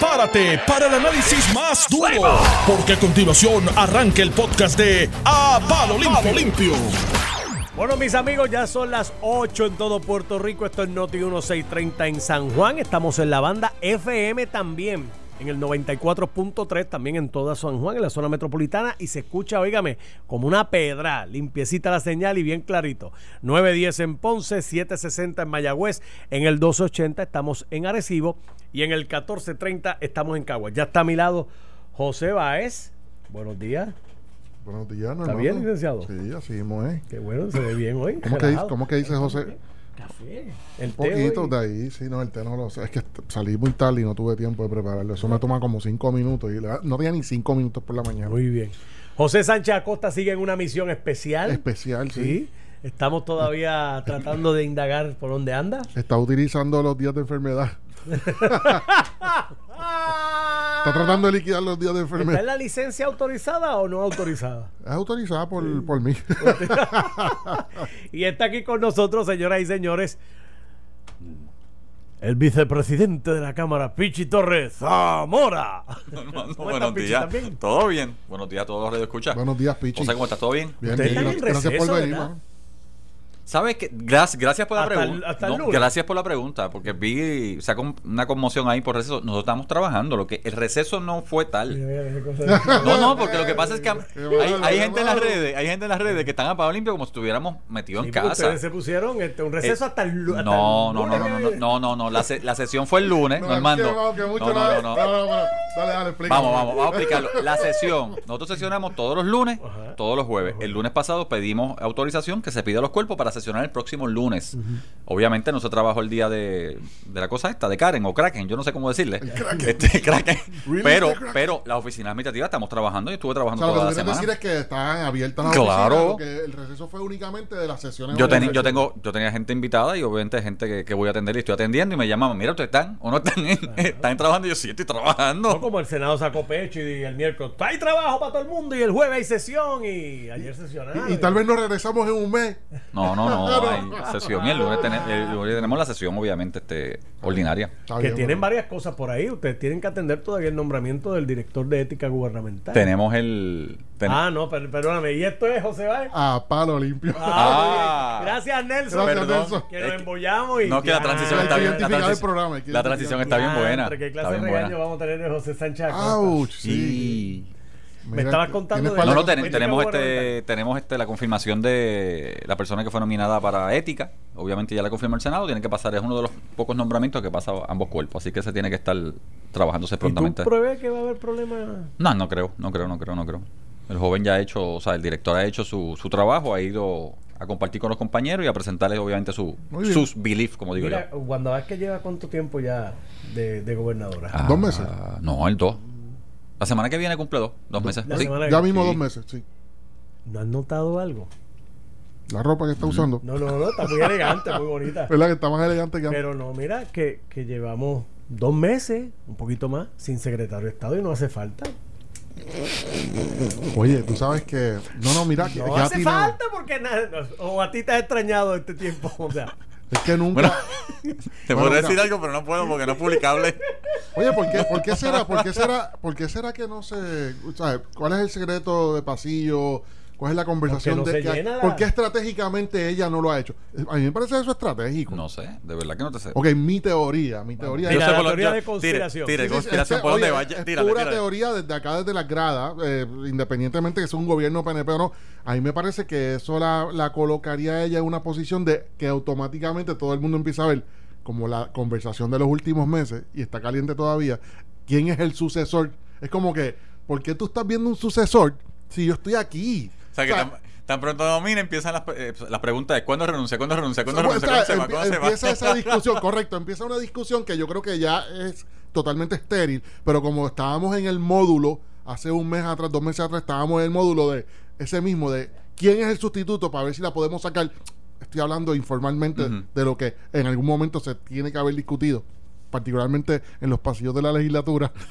prepárate para el análisis más duro, porque a continuación arranca el podcast de A Palo Limpio. Bueno, mis amigos, ya son las 8 en todo Puerto Rico. Esto es Noti 1630 en San Juan. Estamos en la banda FM también, en el 94.3, también en toda San Juan, en la zona metropolitana. Y se escucha, oígame, como una pedra, limpiecita la señal y bien clarito. 910 en Ponce, 760 en Mayagüez, en el 280 estamos en Arecibo y en el 1430 estamos en Caguas. Ya está a mi lado José Báez. Buenos días. Buenos días, ¿Está bien, licenciado? Sí, así mismo es. Qué bueno, se ve bien hoy. ¿Cómo, que, dice- cómo que dice José? Café. El poquito de ahí, sí, no, el té no lo sé. Es que salí muy tarde y no tuve tiempo de prepararlo. Eso me toma como cinco minutos y la- no tenía ni cinco minutos por la mañana. Muy bien. José Sánchez Acosta sigue en una misión especial. Especial, sí. Sí. Estamos todavía tratando de indagar por dónde anda. Está utilizando los días de enfermedad. Está tratando de liquidar los días de ¿Está en enfermedad. la licencia autorizada o no autorizada? Es autorizada por, por mí. Y está aquí con nosotros, señoras y señores, el vicepresidente de la Cámara, Pichi Torres Zamora. Hermano, ¿Cómo buenos estás, Pichi, días. ¿Todo bien? Buenos días a todos los radioescuchas. Buenos días, Pichi. ¿cómo estás? ¿Todo bien? Bien, Ustedes bien. Gracias por venir. ¿Sabes qué? Gracias, gracias por la pregunta. No, lunes. gracias por la pregunta, porque vi o sea, con una conmoción ahí por receso. Nosotros estamos trabajando. Lo que el receso no fue tal. No, no, porque lo que pasa es que hay, gente en las redes, hay gente en las redes que están a pavo limpio como si estuviéramos metidos en casa. Ustedes se pusieron este, un receso Eh, hasta el lu- hasta No, no, no, no, no, no, lunes. no, no, no, La, se- la sesión fue el lunes, No, Normando. No, no, no. Dale, dale, explica. Vamos, vamos, vamos a explicarlo. La sesión, nosotros sesionamos todos los lunes, todos los jueves. El lunes pasado pedimos autorización que se pida a los cuerpos para sesionar el próximo lunes. Obviamente no se trabajó el día de, de la cosa esta, de Karen o Kraken, yo no sé cómo decirle. Este, Kraken. Really, Pero, the Kraken. pero las oficinas administrativas estamos trabajando y estuve O trabajando sea, lo que toda la semana. decir es que están abiertas las Claro. oficinas, el receso fue únicamente de las sesiones. Yo, ordinarias. yo tengo yo tenía gente invitada y obviamente gente que, que voy a atender y estoy atendiendo y me llaman, mira, ¿ustedes están o no están, están trabajando? Y yo, sí, estoy trabajando. No como el Senado sacó pecho y el miércoles hay trabajo para todo el mundo y el jueves hay sesión y ayer sesionaron. Y, y tal vez nos regresamos en un mes. No, no, no, hay sesión y el lunes, tene- el lunes tenemos la sesión, obviamente, este, ordinaria. Está que bien, tienen varias cosas por ahí. Ustedes tienen que atender todavía el nombramiento del director de ética gubernamental. Tenemos el... ten- Ah, no, per- perdóname. ¿Y esto es José Báez? A palo limpio. Ah, Ah. muy bien. Gracias, Nelson. Gracias, Perdón. Nelson. Que nos Es que- embollamos y. No, que la transición Hay está que bien. La, identificar el transición- programa, hay que la transición está bien Diantre, buena. ¿Qué Está clase de bien regaño buena. vamos a tener de José Sánchez Acosta? Ouch, sí. Sí. Me estabas contando de- No, no, ten- tenemos este, tenemos este la confirmación de la persona que fue nominada para ética. Obviamente ya la confirmó el Senado, tiene que pasar, es uno de los pocos nombramientos que pasa a ambos cuerpos, así que se tiene que estar trabajándose ¿Y tú prontamente. que va a haber problemas? No, no creo, no creo, no creo, no creo. El joven ya ha hecho, o sea, el director ha hecho su, su trabajo, ha ido a compartir con los compañeros y a presentarles obviamente su, sus beliefs, como digo Mira, yo. cuando ves que lleva cuánto tiempo ya de, de gobernadora. Ah, ¿Dos meses? No, el dos. La semana que viene cumple dos, dos meses. La Sí. semana que- Ya mismo Sí. dos meses, sí. ¿No has notado algo? La ropa que está usando. No, no, no, está muy elegante, muy bonita. ¿Verdad que está más elegante que antes? Pero no, mira, que, que llevamos dos meses, un poquito más, sin secretario de Estado y no hace falta. Oye, tú sabes que. No, no, mira, que, No que ha hace falta porque nada, o a ti te has extrañado este tiempo. O sea, Es que nunca. Bueno, te Bueno, puedo mira. decir algo, pero no puedo porque no es publicable. Oye, ¿por qué, por qué será? ¿Por qué será? ¿Por qué será que no se, sabes, cuál es el secreto de pasillo? ¿Cuál es la conversación no de que la- ¿Por qué estratégicamente ella no lo ha hecho? A mí me parece eso estratégico. No sé, de verdad que no te sé. Ok, mi teoría, mi teoría Mira, sé la por lo- teoría yo- de tire- conspiración. tire, Sí, sí, conspiración este, por donde vaya. Es Tírale, pura tírale. teoría desde acá, desde las gradas, eh, independientemente que sea un gobierno PNP o no. A mí me parece que eso la, la colocaría a ella en una posición de que automáticamente todo el mundo empieza a ver, como la conversación de los últimos meses, y está caliente todavía, quién es el sucesor. Es como que, ¿por qué tú estás viendo un sucesor si yo estoy aquí? O sea, que O sea, tan, tan pronto domina, empiezan las, eh, las preguntas de cuándo renuncia, cuándo renuncia, cuándo renuncia, cuándo se va, cuándo se va. empieza esa discusión, correcto, empieza una discusión que yo creo que ya es totalmente estéril, pero como estábamos en el módulo, hace un mes atrás, dos meses atrás, estábamos en el módulo de ese mismo, de quién es el sustituto para ver si la podemos sacar. Estoy hablando informalmente de lo que en algún momento se tiene que haber discutido, particularmente en los pasillos de la legislatura.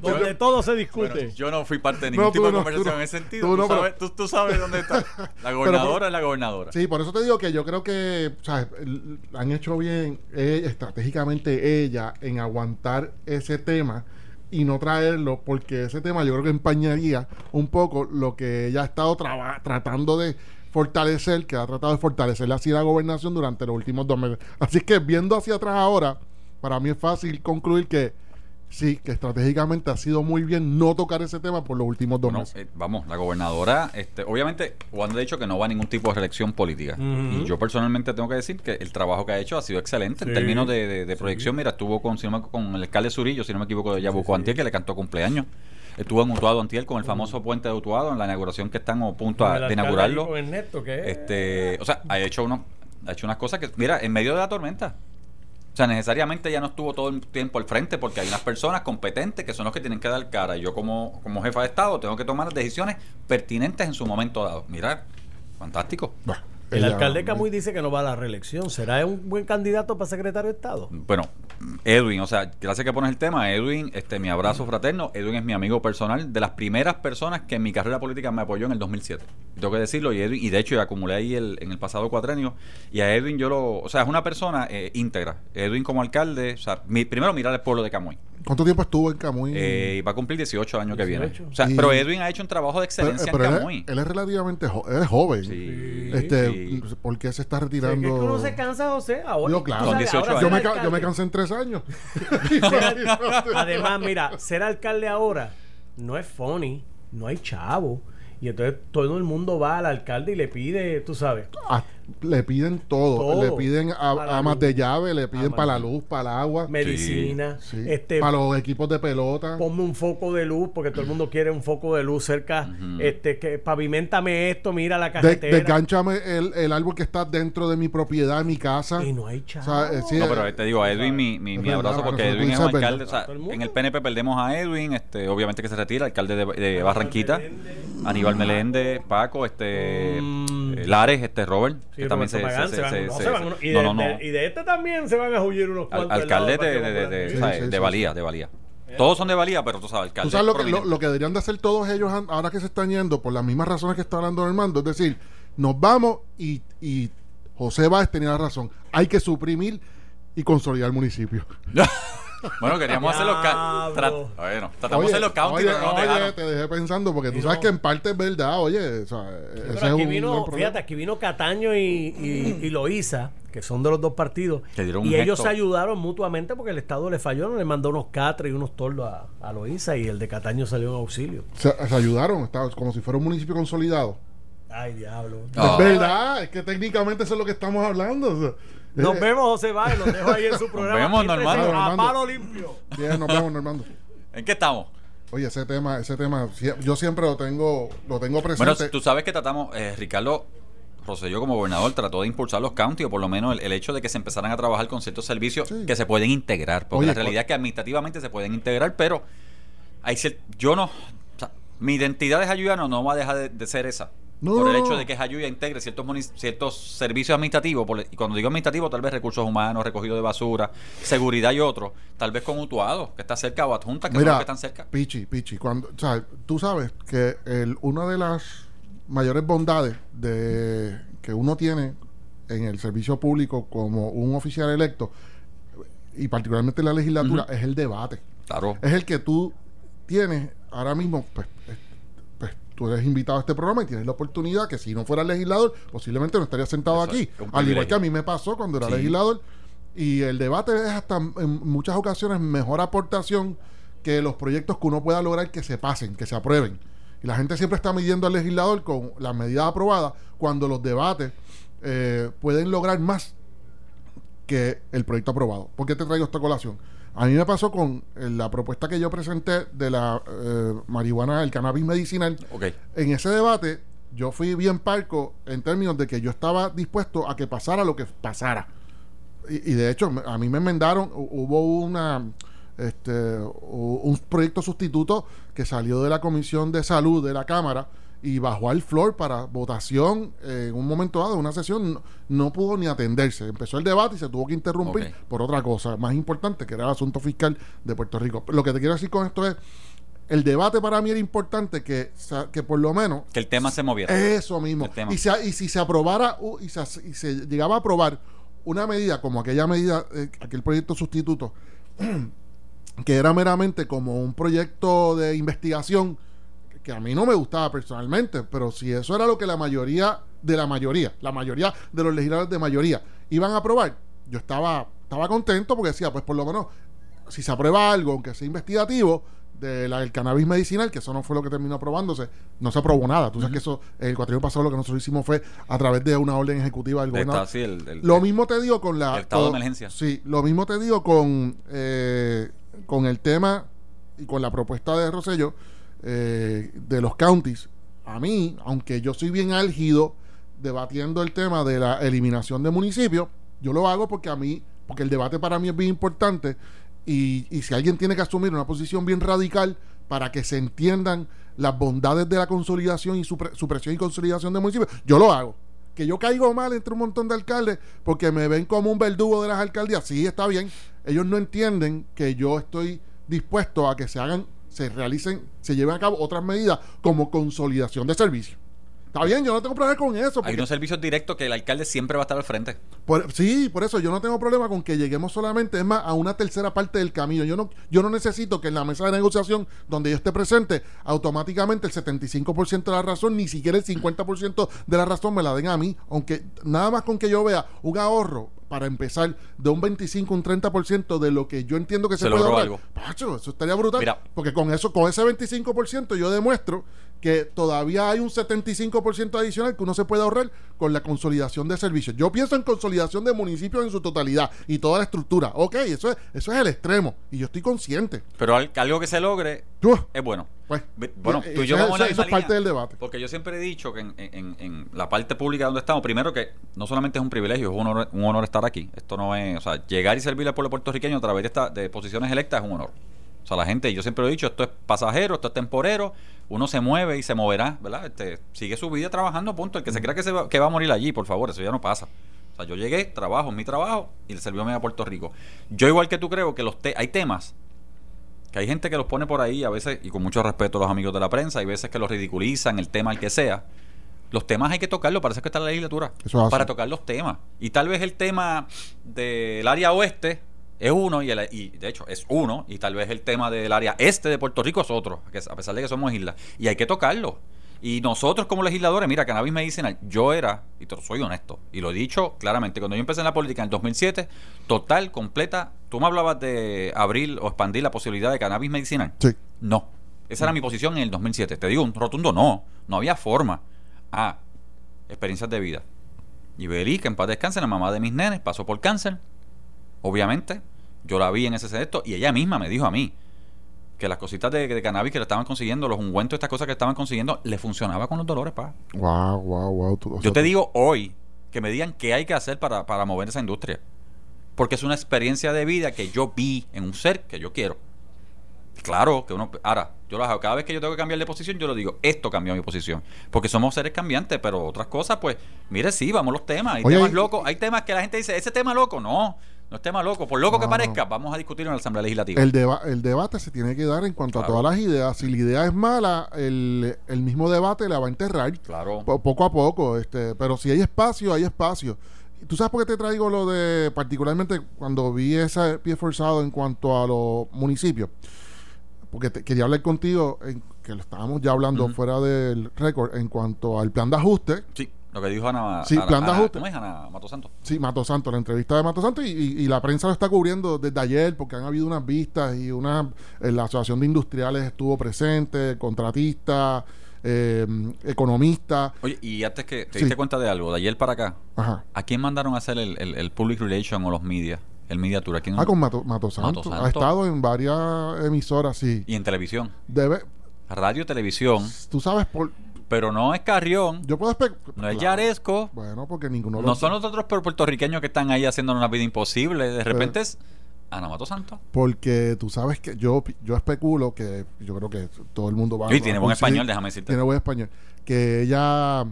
donde todo se discute. Bueno, yo no fui parte de ningún No, tipo de no, conversación no. en ese sentido. Tú Tú, no, pero- sabes, tú- tú sabes dónde está. La gobernadora es la gobernadora. Sí, por eso te digo que yo creo que ¿sabes? L- han hecho bien eh, estratégicamente ella en aguantar ese tema y no traerlo, porque ese tema yo creo que empañaría un poco lo que ella ha estado traba- tratando de fortalecer, que ha tratado de fortalecer así la gobernación durante los últimos dos meses. Así que viendo hacia atrás ahora, para mí es fácil concluir que sí, que estratégicamente ha sido muy bien no tocar ese tema por los últimos dos Bueno, meses. eh, vamos, la gobernadora, este, obviamente, Juan ha dicho que no va a ningún tipo de reelección política. Y yo personalmente tengo que decir que el trabajo que ha hecho ha sido excelente en Sí. términos de, de- de proyección. Mira, estuvo con, si no me- con el alcalde Zurillo, si no me equivoco, de Yabuco Antier, que le cantó cumpleaños. Estuvo en Utuado Antier con el famoso puente de Utuado, en la inauguración que están punto a- El de inaugurarlo. con Ernesto, que Este, o sea, ha hecho unos, ha hecho unas cosas que, mira, en medio de la tormenta. O sea, necesariamente ya no estuvo todo el tiempo al frente porque hay unas personas competentes que son los que tienen que dar cara. Y yo como, como jefa de Estado tengo que tomar las decisiones pertinentes en su momento dado. Mira, fantástico. Bueno, El ella- alcalde Camuy dice que no va a la reelección. ¿Será un buen candidato para secretario de Estado? Bueno, Edwin, o sea, gracias que pones el tema. Edwin, este, mi abrazo fraterno. Edwin es mi amigo personal, de las primeras personas que en mi carrera política me apoyó en el 2007. Tengo que decirlo, y Edwin, y de hecho yo acumulé ahí el, en el pasado cuatrenio, y a Edwin yo lo, o sea, es una persona eh, íntegra. Edwin como alcalde, o sea, mi- primero mirar el pueblo de Camuy. ¿Cuánto tiempo estuvo en Camuy? Eh, va a cumplir 18 el año que viene. 18. O sea, Y- pero Edwin ha hecho un trabajo de excelencia pero en Camuy. él es relativamente jo- él es joven. Sí, este, sí. ¿Por qué se está Es que retirando? uno se cansa, José. Ahora, Yo, claro. Con sabes, 18 ahora yo, me, yo cansé en tres años. Además, mira, ser alcalde ahora no es funny, no hay chavo. Y entonces todo el mundo va al alcalde y le pide, tú sabes. Ah, le piden todo. Todo. Le piden a- amas de llave, le piden para la de- luz, para el agua. Medicina, Sí. este, para los equipos de pelota. ponme un foco de luz, porque todo el mundo quiere un foco de luz cerca, este, que pavimentame esto, mira la De, carretera. desgánchame el, el árbol que está dentro de mi propiedad, mi casa. y no hay chavo. O sea, eh, sí, No, eh, pero te digo, a Edwin mi, mi, Es mi verdad, abrazo porque Edwin es un alcalde. o el en el PNP perdemos a Edwin, este, obviamente que se retira, alcalde de, de Barranquita, Aníbal Meléndez, Paco, este Mm. eh, Lares, este Robert, Sí, que también se, Pagán, se- se van- se- no, se- se van uno- y, no, de, este también se van a huir unos cuantos. al alcalde de, de, de, de- Popular. Sí, ¿sabes? sí, de sí, valía, de valía. Todos son de valía, pero tú sabes, alcalde. Tú sabes lo que, lo, prominente. lo que deberían de hacer todos ellos ahora que se están yendo por las mismas razones que está hablando Armando. Es decir, nos vamos y, y José Báez tenía la razón. Hay que suprimir y consolidar el municipio. Bueno, queríamos hacer los Bueno, tratamos de hacer los counties, oye, pero no nos oye, dejaron. te dejé pensando porque tú sabes que en parte es verdad, oye. o sea, ese Pero es aquí un gran vino, problema. fíjate, aquí vino Cataño y, y, y Loíza, que son de los dos partidos. Que dieron un Y ellos gesto. se ayudaron mutuamente porque el Estado le falló, no le mandó unos catres y unos tordos a, a Loíza y el de Cataño salió en auxilio. Se, se ayudaron, estaba como si fuera un municipio consolidado. Ay, diablo. Ah. Es verdad, es que técnicamente eso es lo que estamos hablando. o sea, Nos vemos, José Báez, los dejo ahí en su programa. vemos, Siempre Normando. A palo limpio. Bien, nos vemos, Normando. ¿En qué estamos? Oye, ese tema, ese tema, yo siempre lo tengo, lo tengo Bueno, presente. tú sabes que tratamos, eh, Ricardo Rosselló como gobernador trató de impulsar los counties, o por lo menos el, el hecho de que se empezaran a trabajar con ciertos servicios Sí. que se pueden integrar. Porque Oye, la realidad es que administrativamente se pueden integrar, pero hay yo no, o sea, mi identidad de Jayuyano no va a dejar de, de ser esa. No. Por el hecho de que Jayuya integre ciertos, ciertos servicios administrativos, por- y cuando digo administrativo, tal vez recursos humanos, recogido de basura, seguridad y otros, tal vez con Utuado, que está cerca, o adjunta, que son los que están cerca. Pichi, Pichi, cuando, o sea, tú sabes que el, una de las mayores bondades de que uno tiene en el servicio público como un oficial electo y particularmente en la legislatura es el debate. Claro. Es el que tú tienes ahora mismo, pues, tú eres invitado a este programa y tienes la oportunidad que si no fueras legislador, posiblemente no estarías sentado aquí. Al igual que a mí me pasó cuando era Sí. legislador. Y el debate es hasta en muchas ocasiones mejor aportación que los proyectos que uno pueda lograr que se pasen, que se aprueben. Y la gente siempre está midiendo al legislador con las medidas aprobadas cuando los debates eh, pueden lograr más que el proyecto aprobado. ¿Por qué te traigo esta colación? A mí me pasó con eh, la propuesta que yo presenté de la eh, marihuana, el cannabis medicinal. Ok. En ese debate, yo fui bien parco en términos de que yo estaba dispuesto a que pasara lo que pasara. Y, y de hecho, a mí me enmendaron, hu- hubo una este un proyecto sustituto que salió de la Comisión de Salud de la Cámara y bajó al floor para votación eh, en un momento dado, una sesión, no, no pudo ni atenderse. Empezó el debate y se tuvo que interrumpir por otra cosa más importante, que era el asunto fiscal de Puerto Rico. Lo que te quiero decir con esto es, el debate para mí era importante que, que por lo menos Que el tema se moviera. eso mismo. Y, se- y si se aprobara u- y se, y se llegaba a aprobar una medida como aquella medida, eh, aquel proyecto sustituto, que era meramente como un proyecto de investigación que a mí no me gustaba personalmente, pero si eso era lo que la mayoría de la mayoría, la mayoría de los legisladores de mayoría iban a aprobar, yo estaba, estaba contento porque decía, pues por lo menos si se aprueba algo, aunque sea investigativo, de la- del cannabis medicinal, que eso no fue lo que terminó aprobándose, no se aprobó nada. Tú sabes que eso, el cuatrienio pasado lo que nosotros hicimos fue a través de una orden ejecutiva del De gobernador. esta- sí, el- el- Lo mismo te digo con la. El estado de emergencia. Sí, lo mismo te digo con, eh, con el tema y con la propuesta de Rosello eh, de los counties. A mí, aunque yo soy bien álgido debatiendo el tema de la eliminación de municipios, yo lo hago porque a mí, porque el debate para mí es bien importante y, y si alguien tiene que asumir una posición bien radical para que se entiendan las bondades de la consolidación y supre- supresión y consolidación de municipios, yo lo hago. Que yo caigo mal entre un montón de alcaldes porque me ven como un verdugo de las alcaldías, sí, está bien. Ellos no entienden que yo estoy dispuesto a que se hagan, se realicen, se lleven a cabo otras medidas como consolidación de servicios. Está bien, yo no tengo problema con eso. Hay unos servicios directos que el alcalde siempre va a estar al frente. por- sí, por eso yo no tengo problema con que lleguemos solamente, es más, a una tercera parte del camino. Yo no, yo no necesito que en la mesa de negociación donde yo esté presente, automáticamente el 75% de la razón, ni siquiera el 50% de la razón me la den a mí. Aunque nada más con que yo vea un ahorro para empezar de un 25, un 30% de lo que yo entiendo que se, Se puede ahorrar. algo. Pacho, eso estaría brutal. Mira. porque con eso, con ese 25% yo demuestro que todavía hay un 75% adicional que uno se puede ahorrar con la consolidación de servicios. Yo pienso en consolidación de municipios en su totalidad y toda la estructura. Ok, eso es, eso es el extremo y yo estoy consciente. Pero al- algo que se logre Uf, es bueno. Pues, Ve- Bueno, tú y yo vamos eso- es parte del debate. Porque yo siempre he dicho que en, en- en la parte pública donde estamos, primero que no solamente es un privilegio, es un honor, un honor estar aquí. Esto no es, o sea, llegar y servirle al pueblo puertorriqueño a través de, esta, de posiciones electas es un honor. O sea, la gente, yo siempre lo he dicho, esto es pasajero, esto es temporero, uno se mueve y se moverá, ¿verdad? Este, sigue su vida trabajando, punto. El que se crea que, se va, que va a morir allí, por favor, eso ya no pasa. O sea, yo llegué, trabajo, mi trabajo y le sirvió a Puerto Rico. Yo igual que tú creo que los te- hay temas que hay gente que los pone por ahí a veces, y con mucho respeto a los amigos de la prensa, hay veces que los ridiculizan, el tema el que sea. Los temas hay que tocarlos, es que está la legislatura. Eso para tocar los temas. Y tal vez el tema del área oeste es uno, y, el- y de hecho es uno, y tal vez el tema del área este de Puerto Rico es otro, que es- a pesar de que somos islas. Y hay que tocarlo. Y nosotros como legisladores, mira, cannabis medicinal, yo era, y te soy honesto, y lo he dicho claramente, cuando yo empecé en la política en el 2007, total, completa, tú me hablabas de abrir o expandir la posibilidad de cannabis medicinal. Sí. No. Esa era mi posición en el 2007. Te digo, un rotundo no. No había forma. Ah, experiencias de vida. Y Beli, que en paz descanse, la mamá de mis nenes, pasó por cáncer. Obviamente, yo la vi en ese sector y ella misma me dijo a mí que las cositas de, de cannabis que le estaban consiguiendo, los ungüentos, estas cosas que estaban consiguiendo, le funcionaba con los dolores, pa. Wow, wow, wow. tú- Yo sea, te tú- digo hoy que me digan qué hay que hacer para, para mover esa industria. Porque es una experiencia de vida que yo vi en un ser que yo quiero. Claro que uno. Ahora, yo lo hago. Cada vez que yo tengo que cambiar de posición, yo lo digo, esto cambió mi posición. Porque somos seres cambiantes, pero otras cosas, pues, mire, sí, vamos los temas. Hay Oye, temas locos. Hay temas que la gente dice, ese tema loco. No, no es tema loco. Por loco que parezca, no. vamos a discutirlo en la Asamblea Legislativa. El, deba- el debate se tiene que dar en cuanto Claro. a todas las ideas. Si la idea es mala, el, el mismo debate la va a enterrar. claro. Po- poco a poco, este, pero si hay espacio, hay espacio. ¿Tú sabes por qué te traigo lo de, particularmente cuando vi ese pie forzado en cuanto a los municipios? Porque te- quería hablar contigo, en, que lo estábamos ya hablando fuera del récord, en cuanto al plan de ajuste. Sí, lo que dijo Ana. Sí, Ana- plan de Ana- ajuste. ¿Cómo es Ana Mato Santos? Sí, Mato Santo, la entrevista de Mato Santo, y, y- y la prensa lo está cubriendo desde ayer, porque han habido unas vistas y una, eh, la Asociación de Industriales estuvo presente, contratistas, eh, economistas. Oye, y antes que te Sí. diste cuenta de algo, de ayer para acá, Ajá. ¿A quién mandaron a hacer el, el, el public relation o los media? El media tour. ¿A quién? Ah, con Mato, Mato Santo. Santo. Ha estado en varias emisoras, sí. Y en televisión. Debe, Radio, televisión. tú sabes, por, Pero no es Carrión. yo puedo no es claro. Yaresco. Bueno, porque ninguno No son los otros pu- puertorriqueños que están ahí haciendo una vida imposible. De repente es Ana Mato Santos. Porque tú sabes que yo, yo especulo que yo creo que todo el mundo va Y tiene a buen español, déjame decirte. Tiene buen español. Que ella,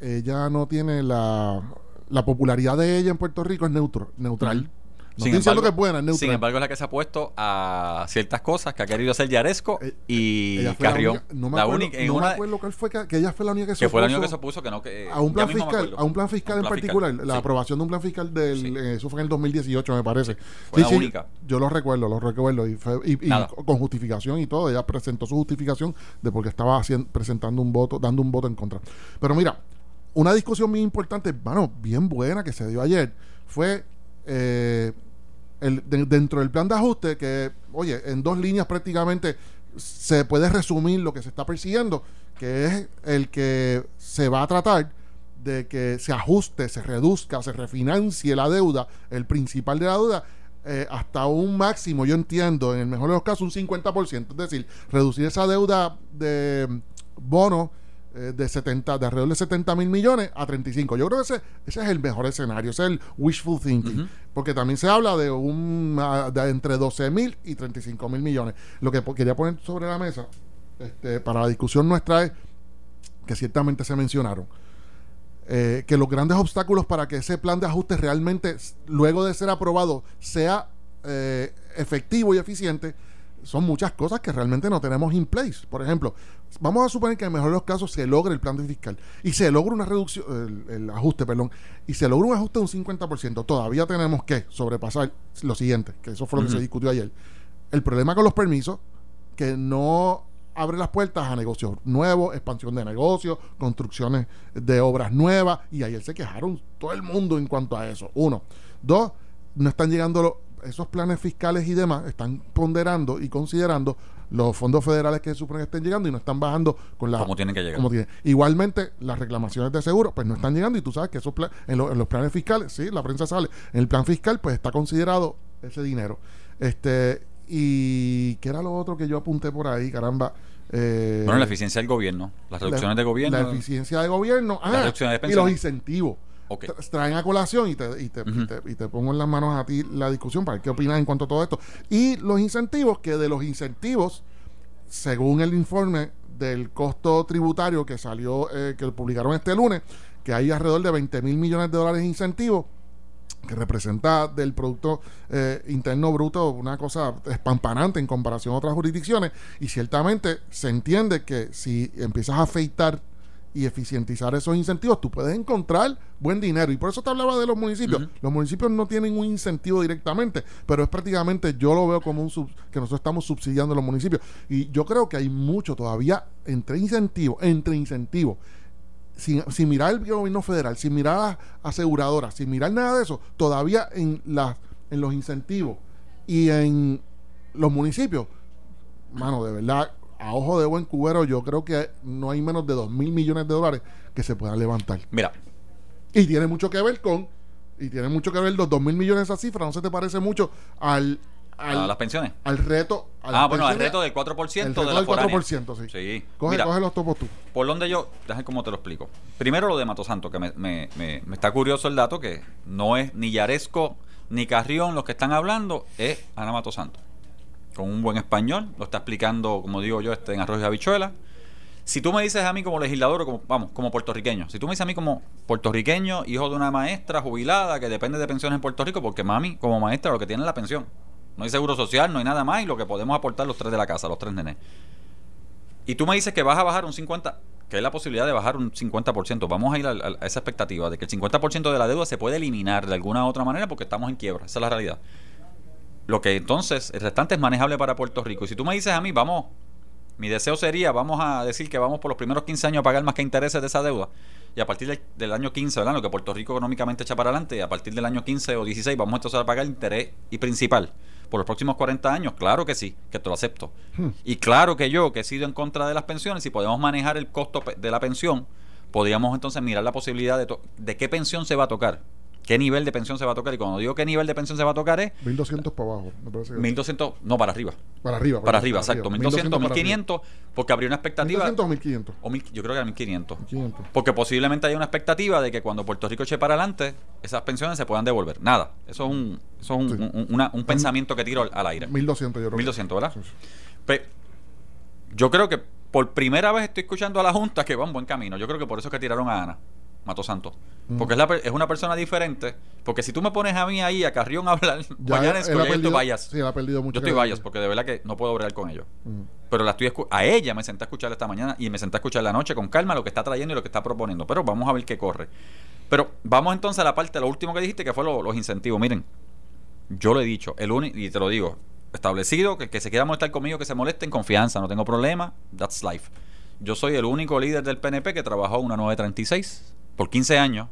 ella no tiene la, la popularidad de ella en Puerto Rico es neutro, neutral. No estoy diciendo que es buena, neutral. sin embargo, es la que se ha puesto a ciertas cosas que ha querido hacer Yaresco Eh, y Ella fue la Carrión. única- no me la acuerdo, única, en no me una- acuerdo cuál fue que, que ella fue la única que, que fue la opuso única que se opuso que no que a un plan fiscal, a un plan fiscal Un en particular, fiscal, la sí. aprobación de un plan fiscal del, Sí. eh, eso fue en el 2018 me parece. Fue la única. Yo lo recuerdo, lo recuerdo y, fue- y- y Nada. con justificación y todo, ella presentó su justificación de porque estaba haciendo, presentando un voto, dando un voto en contra. Pero mira, una discusión muy importante, bueno, bien buena que se dio ayer fue eh, el, de- dentro del plan de ajuste que, oye, en dos líneas prácticamente se puede resumir lo que se está persiguiendo, que es el que se va a tratar de que se ajuste, se reduzca, se refinancie la deuda, el principal de la deuda, eh, hasta un máximo, yo entiendo, en el mejor de los casos, un 50%, es decir, reducir esa deuda de bonos eh, de 70, de alrededor de 70 mil millones a 35. Yo creo que ese, ese es el mejor escenario, ese es el wishful thinking, porque también se habla de un ah, de entre 12 mil y 35 mil millones. Lo que quería poner sobre la mesa este, para la discusión nuestra es que ciertamente se mencionaron. eh, que los grandes obstáculos para que ese plan de ajuste realmente, luego de ser aprobado, sea eh, efectivo y eficiente, son muchas cosas que realmente no tenemos in place. Por ejemplo, vamos a suponer que en el mejor de los casos se logre el plan fiscal y se logra una reducción, el, el ajuste, perdón, y se logra un ajuste de un 50%. Todavía tenemos que sobrepasar lo siguiente, que eso fue lo que se discutió ayer. El problema con los permisos, que no abre las puertas a negocios nuevos, expansión de negocios, construcciones de obras nuevas, y ayer se quejaron todo el mundo en cuanto a eso. Uno. Dos, no están llegando los- esos planes fiscales y demás, están ponderando y considerando los fondos federales que se supone que estén llegando y no están bajando con la Como tienen que llegar. como tienen. Igualmente, las reclamaciones de seguro, pues no están llegando y tú sabes que esos en, lo- en los planes fiscales, sí, la prensa sale, en el plan fiscal, pues está considerado ese dinero. Este, y ¿qué era lo otro que yo apunté por ahí, caramba? Eh, Bueno, la eficiencia del gobierno, las reducciones de gobierno. La eficiencia de gobierno. Ah, y los incentivos. Traen a colación y te, y, te, y Ujú. te- y te pongo en las manos a ti la discusión para ver qué opinas en cuanto a todo esto. Y los incentivos, que de los incentivos, según el informe del costo tributario que salió, eh, que publicaron este lunes, que hay alrededor de 20 mil millones de dólares de incentivos, que representa del Producto eh, Interno Bruto una cosa espampanante en comparación a otras jurisdicciones. Y ciertamente se entiende que si empiezas a afeitar y eficientizar esos incentivos, tú puedes encontrar buen dinero. Y por eso te hablaba de los municipios. Los municipios no tienen un incentivo directamente, pero es prácticamente, yo lo veo como un sub- que nosotros estamos subsidiando a los municipios. Y yo creo que hay mucho todavía entre incentivos, entre incentivos sin, sin mirar el gobierno federal, sin mirar a aseguradoras, sin mirar nada de eso, todavía en, las en los incentivos y en los municipios, mano, de verdad, a ojo de buen cubero, yo creo que no hay menos de 2 mil millones de dólares que se puedan levantar. Mira, Y tiene mucho que ver con, y tiene mucho que ver los 2 mil millones esa cifra, no se te parece mucho al, al, a las pensiones. al reto. a las Ah, bueno, al reto del 4% el de la del foránea. 4%, sí. Sí. Coge, Mira, coge los topos tú. por donde yo, déjame cómo te lo explico. Primero lo de Matosanto, que me, me, me, me está curioso el dato, que no es ni Yaresco ni Carrión los que están hablando, es Ana Matosanto. Con un buen español, lo está explicando, como digo yo, este, en arroz y habichuela. Si tú me dices a mí como legislador, o como, vamos, como puertorriqueño, si tú me dices a mí como puertorriqueño, hijo de una maestra jubilada que depende de pensiones en Puerto Rico, porque mami, como maestra, lo que tiene es la pensión. No hay seguro social, no hay nada más, y lo que podemos aportar los tres de la casa, los tres nenes. Y tú me dices que vas a bajar un 50%, que hay la posibilidad de bajar un 50%. Vamos a ir a, a- a esa expectativa de que el 50% de la deuda se puede eliminar de alguna u otra manera porque estamos en quiebra. Esa es la realidad. Lo que entonces, el restante es manejable para Puerto Rico. Y si tú me dices a mí, vamos, mi deseo sería, vamos a decir que vamos por los primeros 15 años a pagar más que intereses de esa deuda. Y a partir del, del año 15, ¿verdad? Lo que Puerto Rico económicamente echa para adelante, y a partir del año 15 o 16 vamos entonces a pagar interés y principal. Por los próximos 40 años, claro que sí, que te lo acepto. Y claro que yo, que he sido en contra de las pensiones, si podemos manejar el costo de la pensión, podríamos entonces mirar la posibilidad de, de qué pensión se va a tocar. Qué nivel de pensión se va a tocar. Y cuando digo qué nivel de pensión se va a tocar es 1200 para abajo, me parece que- 1200, no, para arriba. Para arriba. Para arriba, exacto. 1200, para arriba. 1500, porque habría una expectativa. 1200 o 1500. o mil- yo creo que era 1500. 1500. Porque posiblemente hay una expectativa de que cuando Puerto Rico eche para adelante, esas pensiones se puedan devolver. Nada. Eso es un, eso es un, Sí. un- una- un pensamiento que tiro al, al aire. 1200 yo creo. que- 1200, ¿verdad? Sí, sí. Yo creo que por primera vez estoy escuchando a la Junta que va en buen camino. Yo creo que por eso es que tiraron a Ana, Mato Santos. Mm. Porque es, la per- es una persona diferente. Porque si tú me pones a mí ahí, a Carrión, a hablar, Ya mañana él- es él ha yo estoy vayas. Sí, él ha perdido mucho. Yo estoy vayas porque de verdad que no puedo bregar con ellos. Ujú. Pero la estoy a ella me senté a escuchar esta mañana y me senté a escuchar la noche con calma lo que está trayendo y lo que está proponiendo. Pero vamos a ver qué corre. Pero vamos entonces a la parte, lo último que dijiste, que fue lo- los incentivos. Miren, yo lo he dicho, el único, y te lo digo, establecido, que el que se quiera molestar conmigo, que se moleste en confianza, no tengo problema, that's life. Yo soy el único líder del PNP que trabajó una 936 por 15 años.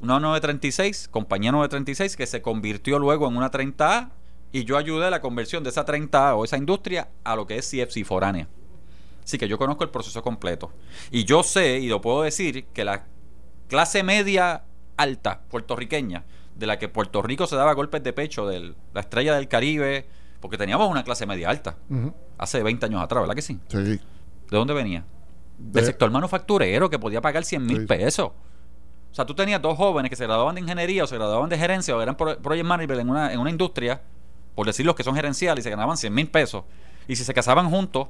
Una 936, compañía 936, que se convirtió luego en una 30A y yo ayudé a la conversión de esa 30A o esa industria a lo que es CFC foránea. Así que yo conozco el proceso completo. Y yo sé, y lo puedo decir, que la clase media alta puertorriqueña, de la que Puerto Rico se daba golpes de pecho, de la estrella del Caribe, porque teníamos una clase media alta hace 20 años atrás, ¿verdad que sí? Sí. ¿De dónde venía? Del De- sector manufacturero que podía pagar 100 mil Sí. pesos. O sea, tú tenías dos jóvenes que se graduaban de ingeniería o se graduaban de gerencia o eran pro- project manager en una, en una industria, por decir los que son gerenciales, y se ganaban 100 mil pesos. Y si se casaban juntos,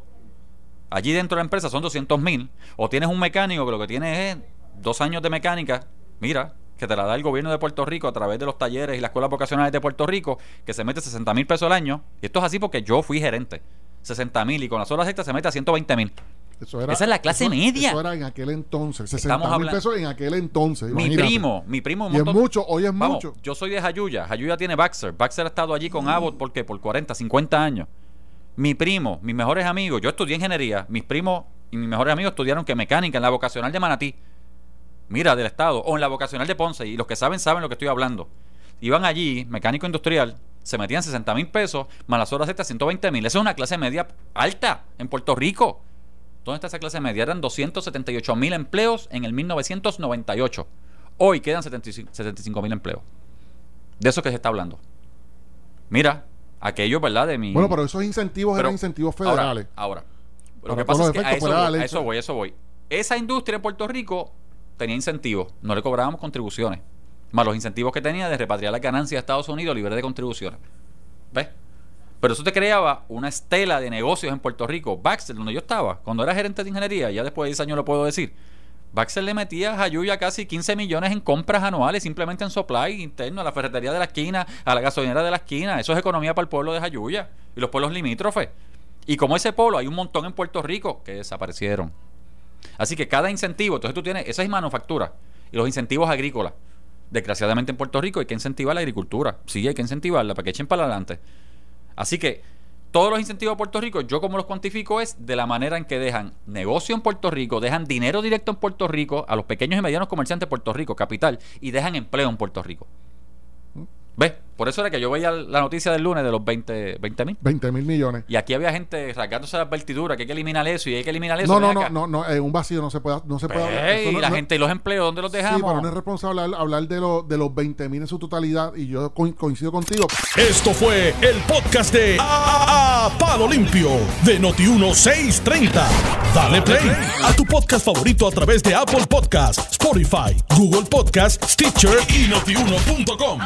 allí dentro de la empresa son 200 mil. O tienes un mecánico que lo que tiene es dos años de mecánica, mira, que te la da el gobierno de Puerto Rico a través de los talleres y las escuelas vocacionales de Puerto Rico, que se mete 60 mil pesos al año. Y esto es así porque yo fui gerente. 60 mil y con las horas extras se mete a 120 mil. Eso era, Esa es la clase eso- media. Eso era en aquel entonces. 60 Estamos mil pesos en aquel entonces. Mi imagínate. primo, mi primo un Y es mucho, hoy es Vamos, mucho. yo soy de Jayuya. Jayuya tiene Baxter. Baxter ha estado allí con Abbott ¿por qué? por 40, 50 años. Mi primo, mis mejores amigos, yo estudié ingeniería. Mis primos y mis mejores amigos estudiaron que mecánica en la vocacional de Manatí. Mira, del Estado. O en la vocacional de Ponce. Y los que saben, saben lo que estoy hablando. Iban allí, mecánico industrial, se metían 60 mil pesos, más las horas extras 120 mil. Esa es una clase media alta en Puerto Rico. ¿Dónde está esa clase media? Eran 278 mil empleos en el 1998. Hoy quedan 75 mil empleos. De eso que se está hablando. Mira, aquello, ¿verdad? De mi. Bueno, pero esos incentivos Pero eran incentivos ahora- federales. Ahora, lo Para que pasa es que a eso, voy, a eso voy, a eso voy. Esa industria en Puerto Rico tenía incentivos, no le cobrábamos contribuciones, más los incentivos que tenía de repatriar las ganancias a Estados Unidos libre de contribuciones. ¿Ves? Pero eso te creaba una estela de negocios en Puerto Rico. Baxter, donde yo estaba, cuando era gerente de ingeniería, ya después de 10 años lo puedo decir, Baxter le metía a Jayuya casi 15 millones en compras anuales simplemente en supply interno, a la ferretería de la esquina, a la gasolinera de la esquina. Eso es economía para el pueblo de Jayuya y los pueblos limítrofes. Y como ese polo, hay un montón en Puerto Rico que desaparecieron. Así que cada incentivo, entonces tú tienes, esa es manufactura y los incentivos agrícolas. Desgraciadamente en Puerto Rico hay que incentivar la agricultura. Sí, hay que incentivarla para que echen para adelante. Así que todos los incentivos a Puerto Rico, yo como los cuantifico es de la manera en que dejan negocio en Puerto Rico, dejan dinero directo en Puerto Rico a los pequeños y medianos comerciantes de Puerto Rico, capital, y dejan empleo en Puerto Rico. ¿Ves? Por eso era que yo veía la noticia del lunes de los 20 mil. 20 mil millones. Y aquí había gente rasgándose las vertiduras, que hay que eliminar eso y hay que eliminar eso. No, no, no, no, no, en un vacío no se puede, no se puede hablar. Pues, Eso y no- la no- gente y los empleos, ¿dónde los Sí, dejamos? pero no es responsable hablar, hablar de, lo- de los 20 mil en su totalidad y yo co- coincido contigo. Esto fue el podcast de A, A- Palo Limpio de Noti1630. Dale play a tu podcast favorito a través de Apple Podcasts, Spotify, Google Podcasts, Stitcher y notiuno.com.